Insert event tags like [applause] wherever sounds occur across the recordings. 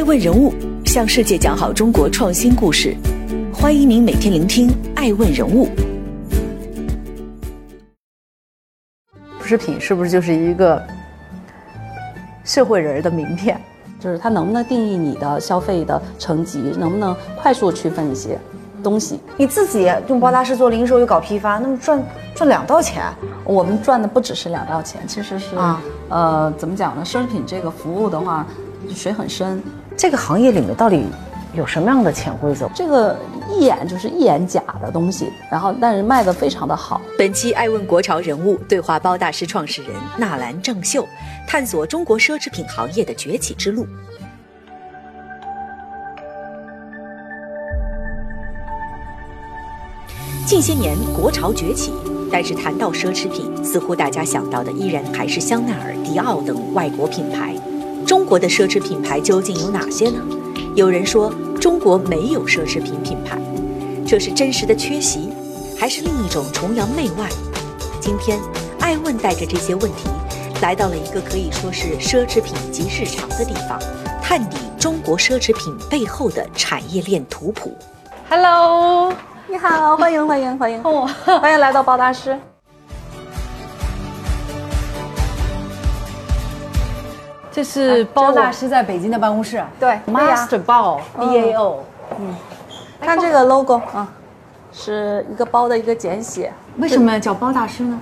爱问人物向世界讲好中国创新故事，欢迎您每天聆听爱问人物。奢侈品是不是就是一个社会人的名片？就是它能不能定义你的消费的层级，能不能快速区分一些东西？你自己用包大师做零售又搞批发，那么赚赚两道钱。我们赚的不只是两道钱，其实是啊，呃，怎么讲呢？奢侈品这个服务的话，水很深。这个行业里面到底有什么样的潜规则？这个一眼就是一眼假的东西，然后但是卖的非常的好。本期爱问国潮人物对话包大师创始人纳兰正秀，探索中国奢侈品行业的崛起之路。近些年国潮崛起，但是谈到奢侈品，似乎大家想到的依然还是香奈儿、迪奥等外国品牌。中国的奢侈品牌究竟有哪些呢？有人说中国没有奢侈品品牌，这是真实的缺席，还是另一种崇洋媚外？今天，爱问带着这些问题，来到了一个可以说是奢侈品及市场的地方，探底中国奢侈品背后的产业链图谱。Hello，你好，欢迎欢迎欢迎，欢迎 [laughs] 来到包大师。这是包大师在北京的办公室，对，Master Bao B A O 嗯，看这个 logo 啊，是一个包的一个简写。为什么叫包大师呢？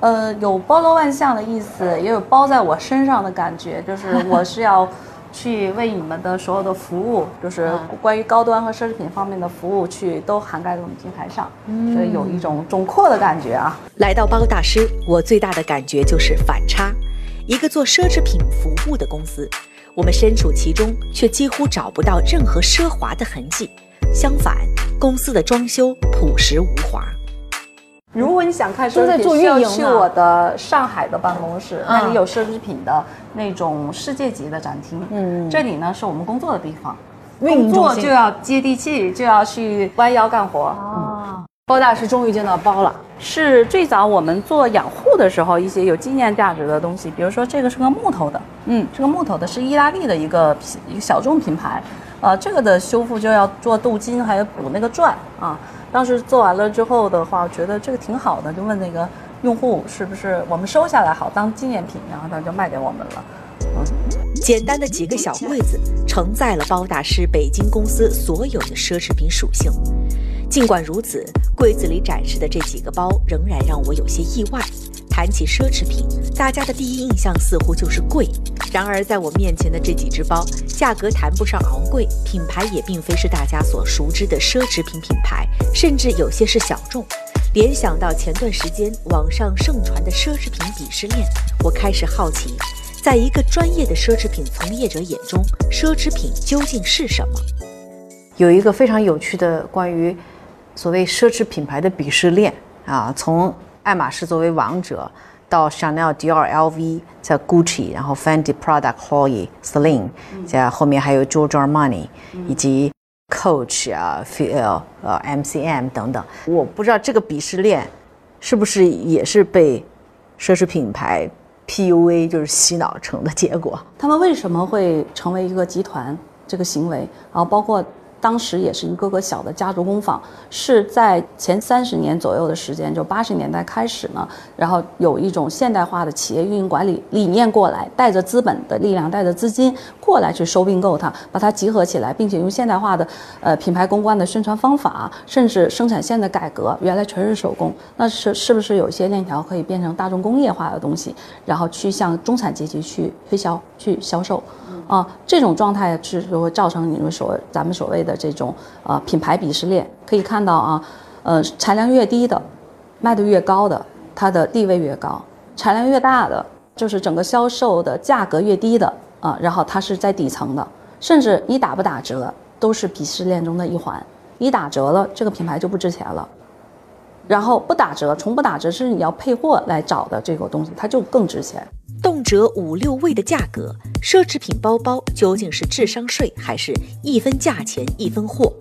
呃，有包罗万象的意思，也有包在我身上的感觉，就是我 [laughs] 是要去为你们的所有的服务，就是关于高端和奢侈品方面的服务，去都涵盖在我们平台上，所以有一种总括的感觉啊。来到包大师，我最大的感觉就是反差。一个做奢侈品服务的公司，我们身处其中，却几乎找不到任何奢华的痕迹。相反，公司的装修朴实无华。如果你想看奢侈品，需要去我的上海的办公室，那里有奢侈品的那种世界级的展厅。嗯，这里呢是我们工作的地方，工作就要接地气，就要去弯腰干活。啊，包大师终于见到包了。是最早我们做养护的时候，一些有纪念价值的东西，比如说这个是个木头的，嗯，是个木头的，是意大利的一个一个小众品牌，呃，这个的修复就要做镀金，还有补那个钻啊。当时做完了之后的话，觉得这个挺好的，就问那个用户是不是我们收下来好当纪念品，然后他就卖给我们了。嗯，简单的几个小柜子承载了包大师北京公司所有的奢侈品属性。尽管如此，柜子里展示的这几个包仍然让我有些意外。谈起奢侈品，大家的第一印象似乎就是贵。然而，在我面前的这几只包，价格谈不上昂贵，品牌也并非是大家所熟知的奢侈品品牌，甚至有些是小众。联想到前段时间网上盛传的奢侈品鄙视链，我开始好奇，在一个专业的奢侈品从业者眼中，奢侈品究竟是什么？有一个非常有趣的关于。所谓奢侈品牌的鄙视链啊，从爱马仕作为王者，到 Chanel、Dior、LV，在 Gucci，然后 Fendi、Prada、Chloe、Celine，在后面还有 Giorgio Armani，以及 Coach 啊、Feel 呃 MCM 等等。我不知道这个鄙视链是不是也是被奢侈品牌 PUA 就是洗脑成的结果。他们为什么会成为一个集团？这个行为，然后包括。当时也是一个个小的家族工坊，是在前三十年左右的时间，就八十年代开始呢，然后有一种现代化的企业运营管理理念过来，带着资本的力量，带着资金过来去收并购它，把它集合起来，并且用现代化的呃品牌公关的宣传方法，甚至生产线的改革，原来全是手工，那是是不是有一些链条可以变成大众工业化的东西，然后去向中产阶级去推销、去销售？啊，这种状态是就会造成你们所咱们所谓的的这种呃品牌鄙视链。可以看到啊，呃，产量越低的，卖的越高的，它的地位越高；产量越大的，就是整个销售的价格越低的啊，然后它是在底层的，甚至你打不打折都是鄙视链中的一环。你打折了，这个品牌就不值钱了；然后不打折，从不打折是你要配货来找的这个东西，它就更值钱。动辄五六位的价格，奢侈品包包究竟是智商税，还是一分价钱一分货？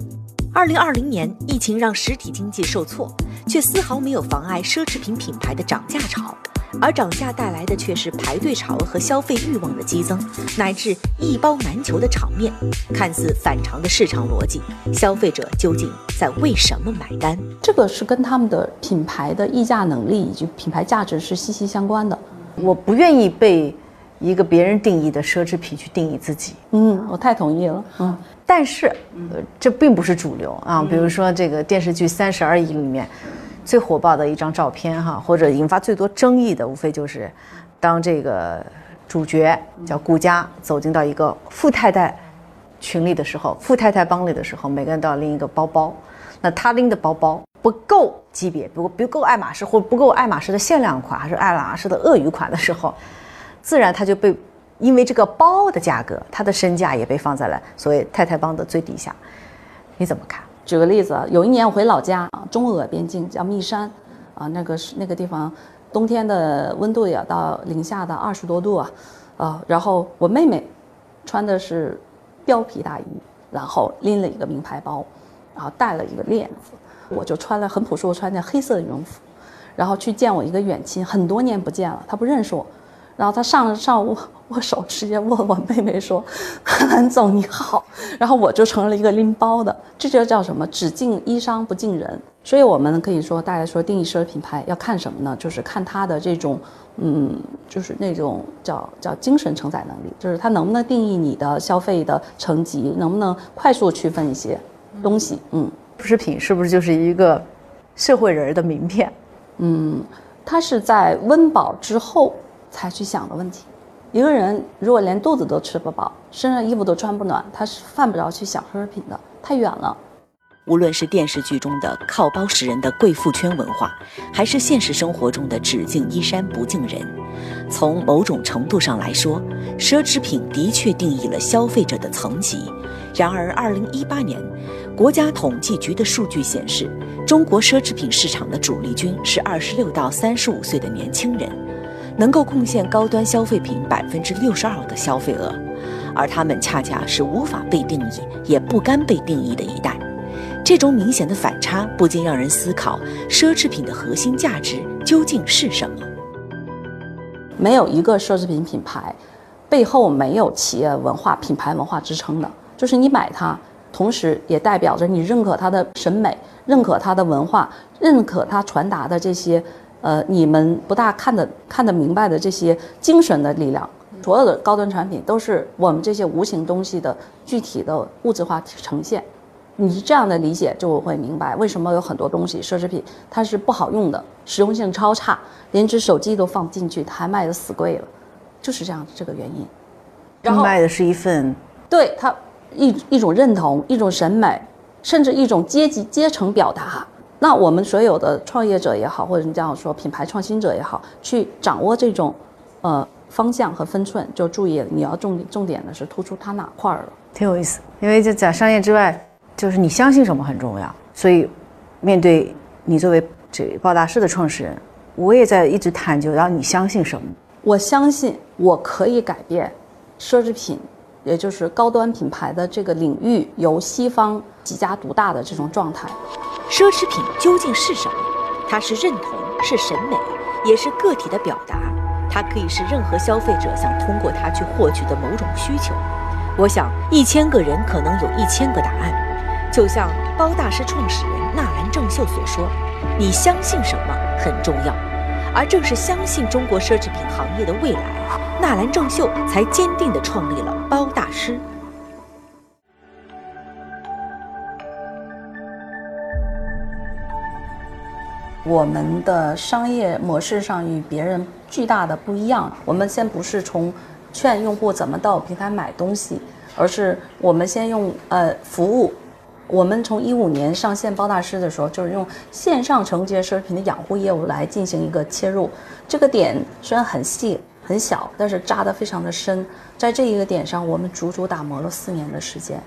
二零二零年，疫情让实体经济受挫，却丝毫没有妨碍奢侈品品牌的涨价潮。而涨价带来的却是排队潮和消费欲望的激增，乃至一包难求的场面。看似反常的市场逻辑，消费者究竟在为什么买单？这个是跟他们的品牌的溢价能力以及品牌价值是息息相关的。我不愿意被一个别人定义的奢侈品去定义自己。嗯，我太同意了。嗯，但是，呃，这并不是主流啊。比如说这个电视剧《三十而已》里面。最火爆的一张照片哈，或者引发最多争议的，无非就是当这个主角叫顾佳走进到一个富太太群里的时候，富太太帮里的时候，每个人都要拎一个包包。那他拎的包包不够级别，不不够爱马仕或不够爱马仕的限量款，还是爱马仕的鳄鱼款的时候，自然他就被因为这个包的价格，他的身价也被放在了所谓太太帮的最底下。你怎么看？举个例子，有一年我回老家，中俄边境叫密山，啊，那个是那个地方，冬天的温度也到零下的二十多度啊，啊，然后我妹妹穿的是貂皮大衣，然后拎了一个名牌包，然后戴了一个链子，我就穿了很朴素，穿件黑色的羽绒服，然后去见我一个远亲，很多年不见了，他不认识我。然后他上上握握手，直接握我妹妹说：[laughs] “韩总你好。”然后我就成了一个拎包的，这就叫什么？只敬衣裳不敬人。所以我们可以说，大家说定义奢侈品牌要看什么呢？就是看它的这种，嗯，就是那种叫叫精神承载能力，就是它能不能定义你的消费的层级，能不能快速区分一些东西。嗯，奢侈品是不是就是一个社会人的名片？嗯，它是在温饱之后。才去想的问题，一个人如果连肚子都吃不饱，身上衣服都穿不暖，他是犯不着去想奢侈品的，太远了。无论是电视剧中的靠包识人的贵妇圈文化，还是现实生活中的只敬衣衫不敬人，从某种程度上来说，奢侈品的确定义了消费者的层级。然而，二零一八年，国家统计局的数据显示，中国奢侈品市场的主力军是二十六到三十五岁的年轻人。能够贡献高端消费品百分之六十二的消费额，而他们恰恰是无法被定义，也不甘被定义的一代。这种明显的反差，不禁让人思考：奢侈品的核心价值究竟是什么？没有一个奢侈品品牌背后没有企业文化、品牌文化支撑的，就是你买它，同时也代表着你认可它的审美，认可它的文化，认可它传达的这些。呃，你们不大看得看得明白的这些精神的力量，所有的高端产品都是我们这些无形东西的具体的物质化呈现。你是这样的理解，就会明白为什么有很多东西奢侈品它是不好用的，实用性超差，连只手机都放不进去，它还卖的死贵了，就是这样这个原因。然后卖的是一份对它一一种认同，一种审美，甚至一种阶级阶层表达。那我们所有的创业者也好，或者你这样说品牌创新者也好，去掌握这种，呃方向和分寸，就注意你要重重点的是突出它哪块儿了。挺有意思，因为就在商业之外，就是你相信什么很重要。所以，面对你作为这报大师的创始人，我也在一直探究，然后你相信什么？我相信我可以改变奢侈品，也就是高端品牌的这个领域由西方几家独大的这种状态。奢侈品究竟是什么？它是认同，是审美，也是个体的表达。它可以是任何消费者想通过它去获取的某种需求。我想，一千个人可能有一千个答案。就像包大师创始人纳兰正秀所说：“你相信什么很重要。”而正是相信中国奢侈品行业的未来，纳兰正秀才坚定地创立了包大师。我们的商业模式上与别人巨大的不一样。我们先不是从劝用户怎么到平台买东西，而是我们先用呃服务。我们从一五年上线包大师的时候，就是用线上承接奢侈品的养护业务来进行一个切入。这个点虽然很细很小，但是扎得非常的深。在这一个点上，我们足足打磨了四年的时间。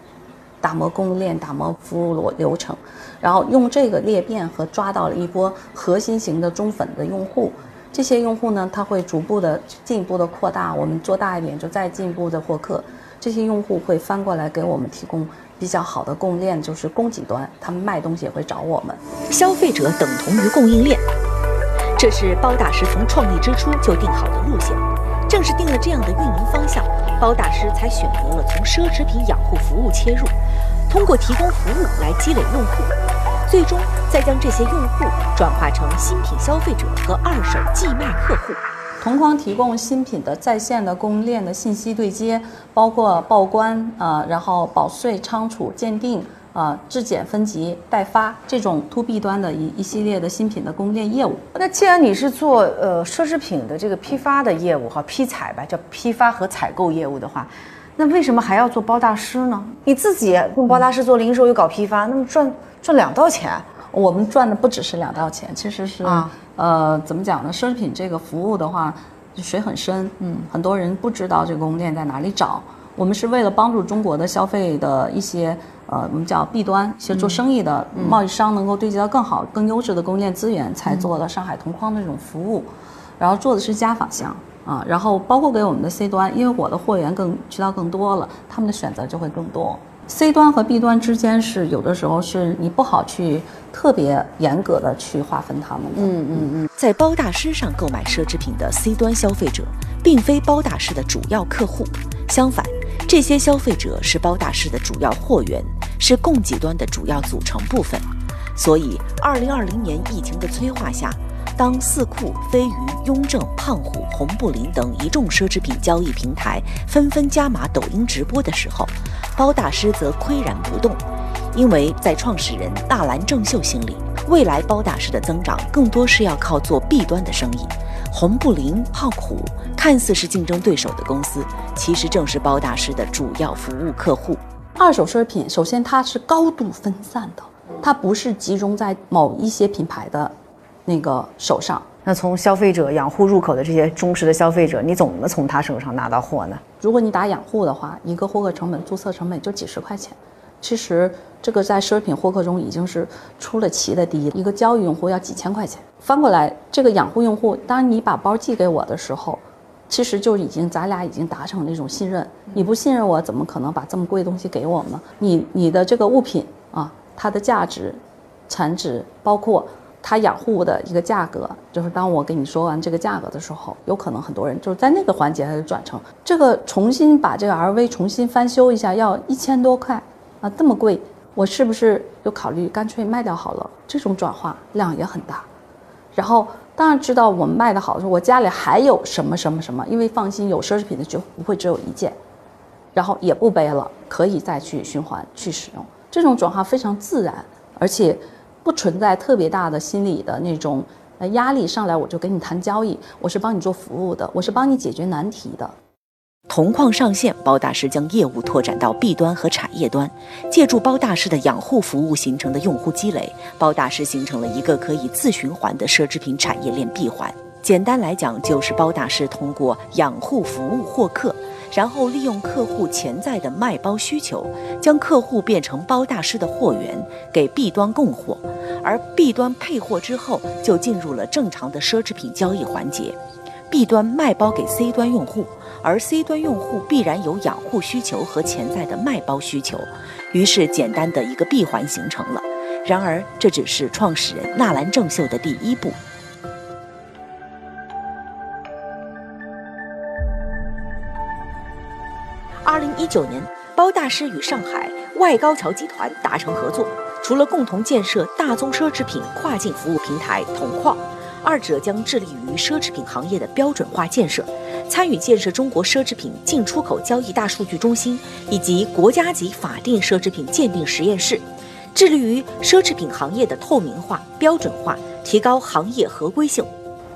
打磨供应链，打磨服务流流程，然后用这个裂变和抓到了一波核心型的中粉的用户。这些用户呢，他会逐步的进一步的扩大，我们做大一点就再进一步的获客。这些用户会翻过来给我们提供比较好的供应链，就是供给端，他们卖东西也会找我们。消费者等同于供应链，这是包大师从创立之初就定好的路线。正是定了这样的运营方向，包大师才选择了从奢侈品养护服务切入，通过提供服务来积累用户，最终再将这些用户转化成新品消费者和二手寄卖客户。同框提供新品的在线的供应链的信息对接，包括报关啊，然后保税、仓储、鉴定。啊，质检分级代发这种 to B 端的一一系列的新品的供应链业务。那既然你是做呃奢侈品的这个批发的业务哈，批采吧，叫批发和采购业务的话，那为什么还要做包大师呢？你自己用包大师做零售又搞批发，那么赚赚两道钱。我们赚的不只是两道钱，其实是啊，呃，怎么讲呢？奢侈品这个服务的话，水很深，嗯，很多人不知道这个供应链在哪里找。我们是为了帮助中国的消费的一些。呃，我们叫 B 端，一些做生意的贸易商能够对接到更好、更优质的供应链资源，才做了上海同框的这种服务。然后做的是家纺项啊，然后包括给我们的 C 端，因为我的货源更渠道更多了，他们的选择就会更多。C 端和 B 端之间是有的时候是你不好去特别严格的去划分他们的。嗯嗯嗯，在包大师上购买奢侈品的 C 端消费者，并非包大师的主要客户，相反。这些消费者是包大师的主要货源，是供给端的主要组成部分。所以，二零二零年疫情的催化下，当四库、飞鱼、雍正、胖虎、红布林等一众奢侈品交易平台纷纷加码抖音直播的时候，包大师则岿然不动，因为在创始人纳兰正秀心里，未来包大师的增长更多是要靠做 B 端的生意。红布林、胖虎看似是竞争对手的公司，其实正是包大师的主要服务客户。二手奢侈品首先它是高度分散的，它不是集中在某一些品牌的那个手上。那从消费者养护入口的这些忠实的消费者，你怎么从他手上拿到货呢？如果你打养护的话，一个获客成本、注册成本就几十块钱。其实这个在奢侈品获客中已经是出了奇的低，一一个交易用户要几千块钱。翻过来，这个养护用户，当你把包寄给我的时候，其实就已经咱俩已经达成那种信任。你不信任我，怎么可能把这么贵的东西给我呢？你你的这个物品啊，它的价值、产值，包括它养护的一个价格，就是当我跟你说完这个价格的时候，有可能很多人就是在那个环节他就转成这个重新把这个 LV 重新翻修一下要一千多块。啊，这么贵，我是不是就考虑干脆卖掉好了？这种转化量也很大。然后当然知道我们卖的好的时候，我家里还有什么什么什么，因为放心，有奢侈品的就不会只有一件，然后也不背了，可以再去循环去使用。这种转化非常自然，而且不存在特别大的心理的那种呃压力。上来我就跟你谈交易，我是帮你做服务的，我是帮你解决难题的。铜矿上线，包大师将业务拓展到 B 端和产业端，借助包大师的养护服务形成的用户积累，包大师形成了一个可以自循环的奢侈品产业链闭环。简单来讲，就是包大师通过养护服务获客，然后利用客户潜在的卖包需求，将客户变成包大师的货源，给 B 端供货，而 B 端配货之后，就进入了正常的奢侈品交易环节。B 端卖包给 C 端用户。而 C 端用户必然有养护需求和潜在的卖包需求，于是简单的一个闭环形成了。然而，这只是创始人纳兰正秀的第一步。二零一九年，包大师与上海外高桥集团达成合作，除了共同建设大宗奢侈品跨境服务平台铜矿，二者将致力于奢侈品行业的标准化建设。参与建设中国奢侈品进出口交易大数据中心以及国家级法定奢侈品鉴定实验室，致力于奢侈品行业的透明化、标准化，提高行业合规性。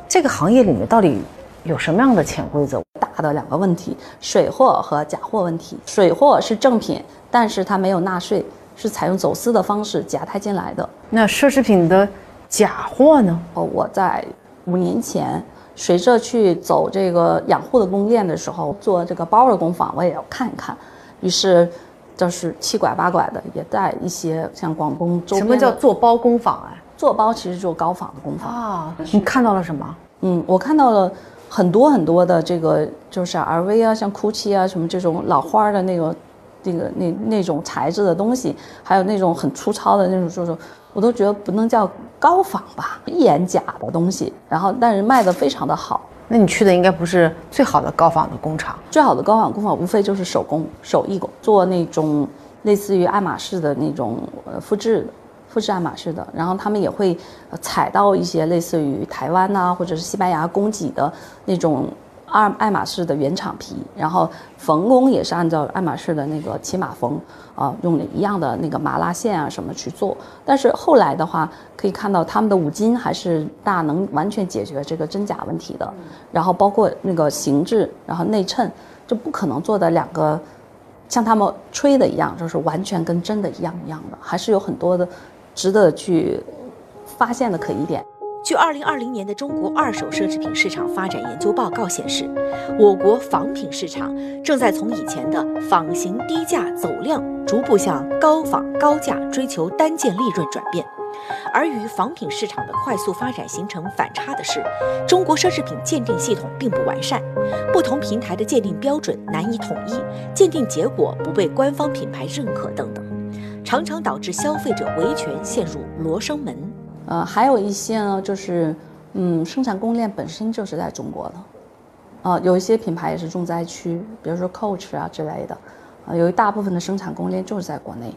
这个行业里面到底有什么样的潜规则？大的两个问题：水货和假货问题。水货是正品，但是它没有纳税，是采用走私的方式夹带进来的。那奢侈品的假货呢？哦，我在五年前。随着去走这个养护的供应链的时候，做这个包的工坊，我也要看一看。于是，就是七拐八拐的，也带一些像广东周边。什么叫做包工坊啊？做包其实就是高仿的工坊啊。你看到了什么？嗯，我看到了很多很多的这个，就是 LV 啊，像 GUCCI 啊，什么这种老花的那个、那个、那那种材质的东西，还有那种很粗糙的那种，就是我都觉得不能叫高仿吧，一眼假的东西，然后但是卖的非常的好。那你去的应该不是最好的高仿的工厂，最好的高仿工厂无非就是手工手艺工，做那种类似于爱马仕的那种呃复制的。复制爱马仕的，然后他们也会采到一些类似于台湾呐，或者是西班牙供给的那种爱爱马仕的原厂皮，然后缝工也是按照爱马仕的那个骑马缝啊，用的一样的那个麻拉线啊什么去做。但是后来的话，可以看到他们的五金还是大能完全解决这个真假问题的。然后包括那个形制，然后内衬，就不可能做的两个像他们吹的一样，就是完全跟真的一样一样的，还是有很多的。值得去发现的可疑点。据二零二零年的中国二手奢侈品市场发展研究报告显示，我国仿品市场正在从以前的仿型低价走量，逐步向高仿高价、追求单件利润转变。而与仿品市场的快速发展形成反差的是，中国奢侈品鉴定系统并不完善，不同平台的鉴定标准难以统一，鉴定结果不被官方品牌认可等等。常常导致消费者维权陷入罗生门。呃，还有一些呢，就是嗯，生产供应链本身就是在中国的，呃，有一些品牌也是重灾区，比如说 Coach 啊之类的，啊，有一大部分的生产供应链就是在国内，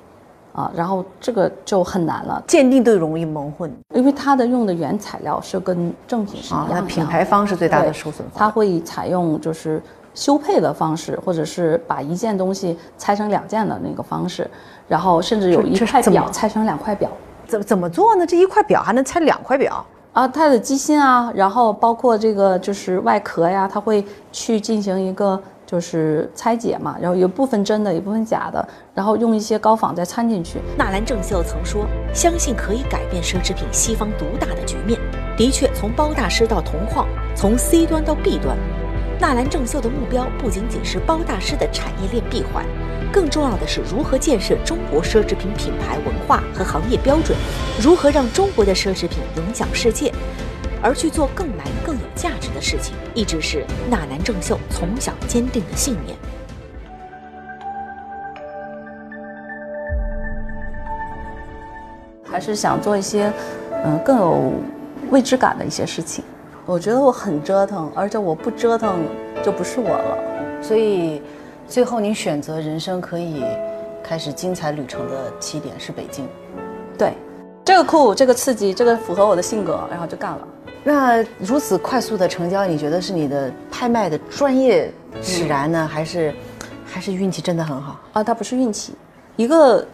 啊，然后这个就很难了，鉴定都容易蒙混，因为它的用的原材料是跟正品是一样的，品牌方是最大的受损方，它会采用就是。修配的方式，或者是把一件东西拆成两件的那个方式，然后甚至有一块表拆成两块表，怎怎么做呢？这一块表还能拆两块表啊？它的机芯啊，然后包括这个就是外壳呀，它会去进行一个就是拆解嘛，然后有部分真的，有部分假的，然后用一些高仿再掺进去。纳兰正秀曾说：“相信可以改变奢侈品西方独大的局面。”的确，从包大师到铜矿，从 C 端到 B 端。纳兰正秀的目标不仅仅是包大师的产业链闭环，更重要的是如何建设中国奢侈品品牌文化和行业标准，如何让中国的奢侈品影响世界，而去做更难、更有价值的事情，一直是纳兰正秀从小坚定的信念。还是想做一些，嗯，更有未知感的一些事情。我觉得我很折腾，而且我不折腾就不是我了。所以，最后你选择人生可以开始精彩旅程的起点是北京。对，这个酷，这个刺激，这个符合我的性格，然后就干了。那如此快速的成交，你觉得是你的拍卖的专业使然呢，还是还是运气真的很好？啊，它不是运气，一个。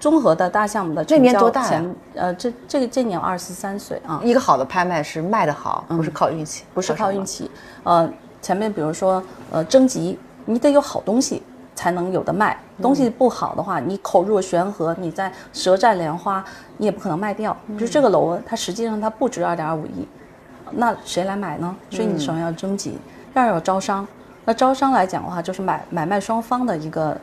综合的大项目的这年多大？呃，这这个这年二十三岁啊。一个好的拍卖是卖得好，不是靠运气，不是靠运气。呃，前面比如说呃征集，你得有好东西才能有的卖。东西不好的话，你口若悬河，你在舌战莲花，你也不可能卖掉。就这个楼，它实际上它不值二点五亿，那谁来买呢？所以你首先要征集，要有招商。那招商来讲的话，就是买买卖双方的一个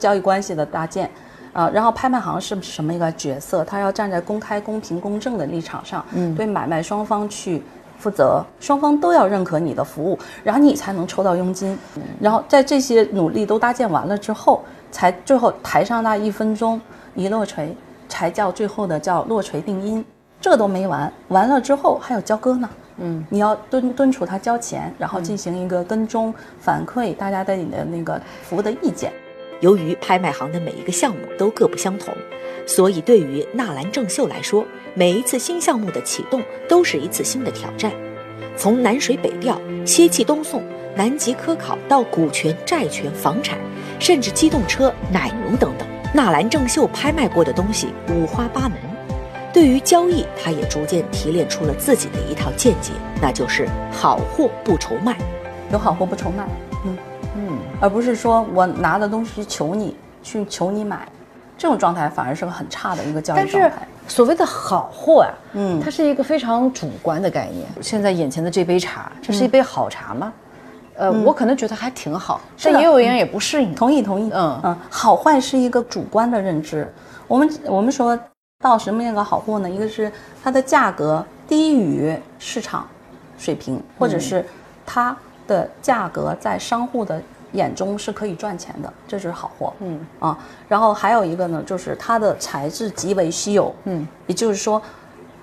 交易关系的搭建。啊，然后拍卖行是什么一个角色？他要站在公开、公平、公正的立场上，嗯，对买卖双方去负责，双方都要认可你的服务，然后你才能抽到佣金。然后在这些努力都搭建完了之后，才最后台上那一分钟一落锤，才叫最后的叫落锤定音。这都没完，完了之后还有交割呢，嗯，你要敦敦促他交钱，然后进行一个跟踪反馈，大家对你的那个服务的意见。由于拍卖行的每一个项目都各不相同，所以对于纳兰正秀来说，每一次新项目的启动都是一次新的挑战。从南水北调、西气东送、南极科考到股权、债权、房产，甚至机动车、奶牛等等，纳兰正秀拍卖过的东西五花八门。对于交易，他也逐渐提炼出了自己的一套见解，那就是好货不愁卖，有好货不愁卖。而不是说我拿的东西去求你去求你买，这种状态反而是个很差的一个交易状态。所谓的好货啊，嗯，它是一个非常主观的概念。现在眼前的这杯茶，这是一杯好茶吗？呃，我可能觉得还挺好，但也有人也不适应。同意同意，嗯嗯，好坏是一个主观的认知。我们我们说到什么样的好货呢？一个是它的价格低于市场水平，或者是它。的价格在商户的眼中是可以赚钱的，这就是好货。嗯啊，然后还有一个呢，就是它的材质极为稀有。嗯，也就是说，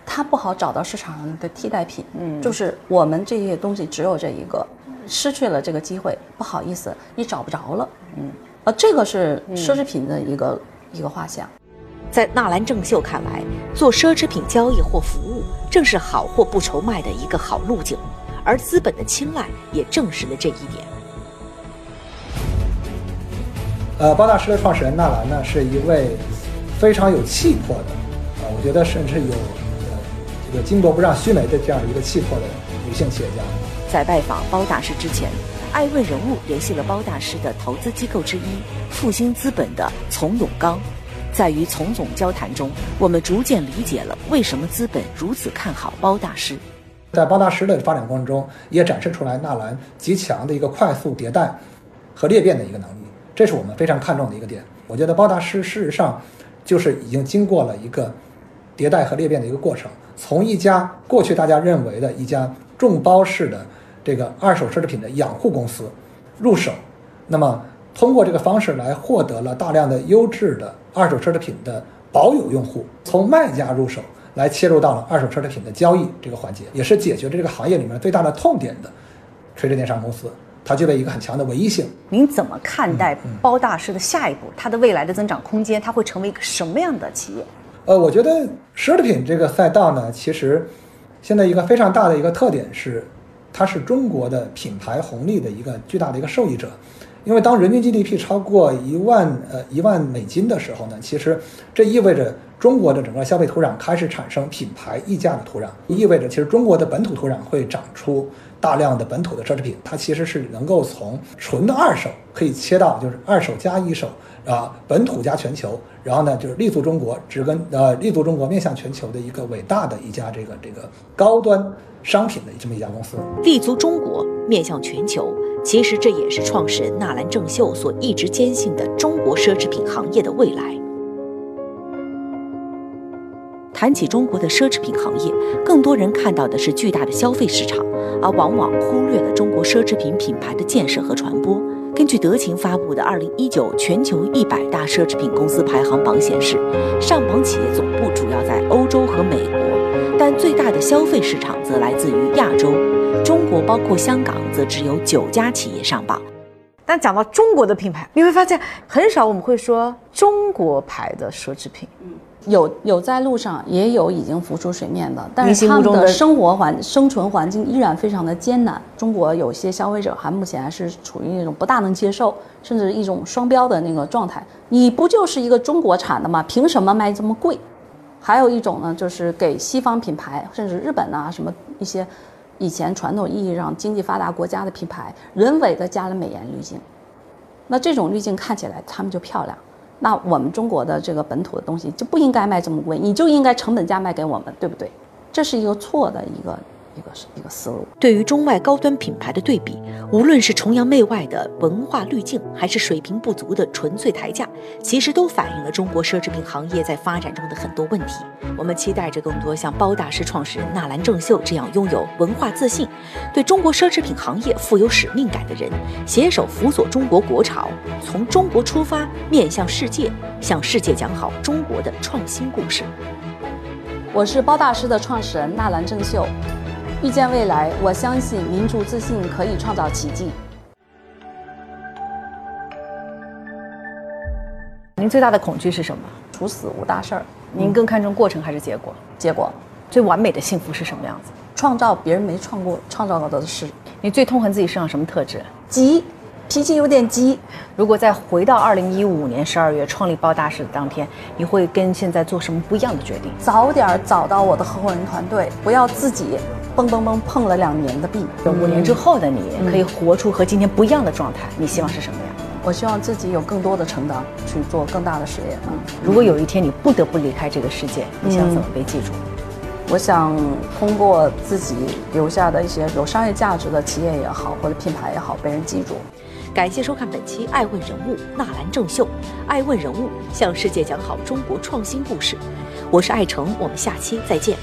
它不好找到市场上的替代品。嗯，就是我们这些东西只有这一个，失去了这个机会，不好意思，你找不着了。嗯，啊，这个是奢侈品的一个一个画像。在纳兰正秀看来，做奢侈品交易或服务，正是好货不愁卖的一个好路径，而资本的青睐也证实了这一点。呃，包大师的创始人纳兰呢，是一位非常有气魄的，啊，我觉得甚至有呃这个巾帼不让须眉的这样一个气魄的女性企业家。在拜访包大师之前，爱问人物联系了包大师的投资机构之一复兴资本的丛永刚。在与丛总交谈中，我们逐渐理解了为什么资本如此看好包大师。在包大师的发展过程中，也展示出来纳兰极强的一个快速迭代和裂变的一个能力，这是我们非常看重的一个点。我觉得包大师事实上就是已经经过了一个迭代和裂变的一个过程，从一家过去大家认为的一家众包式的这个二手奢侈品的养护公司入手，那么。通过这个方式来获得了大量的优质的二手奢侈品的保有用户，从卖家入手来切入到了二手奢侈品的交易这个环节，也是解决这个行业里面最大的痛点的垂直电商公司，它具备一个很强的唯一性。您怎么看待包大师的下一步？它的未来的增长空间，它会成为一个什么样的企业？呃，我觉得奢侈品这个赛道呢，其实现在一个非常大的一个特点是，它是中国的品牌红利的一个巨大的一个受益者。因为当人均 GDP 超过一万呃一万美金的时候呢，其实这意味着中国的整个消费土壤开始产生品牌溢价的土壤，意味着其实中国的本土土壤会长出大量的本土的奢侈品，它其实是能够从纯的二手可以切到就是二手加一手啊，本土加全球，然后呢就是立足中国，植根呃立足中国面向全球的一个伟大的一家这个这个高端商品的这么一家公司，立足中国面向全球。其实这也是创始人纳兰正秀所一直坚信的中国奢侈品行业的未来。谈起中国的奢侈品行业，更多人看到的是巨大的消费市场，而往往忽略了中国奢侈品品牌的建设和传播。根据德勤发布的《二零一九全球一百大奢侈品公司排行榜》显示，上榜企业总部主要在欧洲和美国，但最大的消费市场则来自于亚洲。中国包括香港，则只有九家企业上榜。但讲到中国的品牌，你会发现很少我们会说中国牌的奢侈品。嗯，有有在路上，也有已经浮出水面的，但是他们的生活环生存环境依然非常的艰难。中国有些消费者还目前还是处于那种不大能接受，甚至一种双标的那个状态。你不就是一个中国产的吗？凭什么卖这么贵？还有一种呢，就是给西方品牌，甚至日本啊什么一些。以前传统意义上经济发达国家的品牌，人为的加了美颜滤镜，那这种滤镜看起来他们就漂亮。那我们中国的这个本土的东西就不应该卖这么贵，你就应该成本价卖给我们，对不对？这是一个错的一个。一个是一个思路。对于中外高端品牌的对比，无论是崇洋媚外的文化滤镜，还是水平不足的纯粹抬价，其实都反映了中国奢侈品行业在发展中的很多问题。我们期待着更多像包大师创始人纳兰正秀这样拥有文化自信、对中国奢侈品行业富有使命感的人，携手辅佐中国国潮，从中国出发，面向世界，向世界讲好中国的创新故事。我是包大师的创始人纳兰正秀。遇见未来，我相信民族自信可以创造奇迹。您最大的恐惧是什么？处死无大事儿。您更看重过程还是结果？结果。最完美的幸福是什么样子？创造别人没创过、创造过的事。你最痛恨自己身上什么特质？急，脾气有点急。如果再回到二零一五年十二月创立包大师的当天，你会跟现在做什么不一样的决定？早点找到我的合伙人团队，不要自己。蹦蹦蹦碰了两年的壁，五年之后的你可以活出和今天不一样的状态。你希望是什么呀？我希望自己有更多的承担，去做更大的事业。嗯，如果有一天你不得不离开这个世界，你想怎么被记住？我想通过自己留下的一些有商业价值的企业也好，或者品牌也好，被人记住。感谢收看本期爱问人物纳兰正秀爱问人物向世界讲好中国创新故事。我是爱成我们下期再见。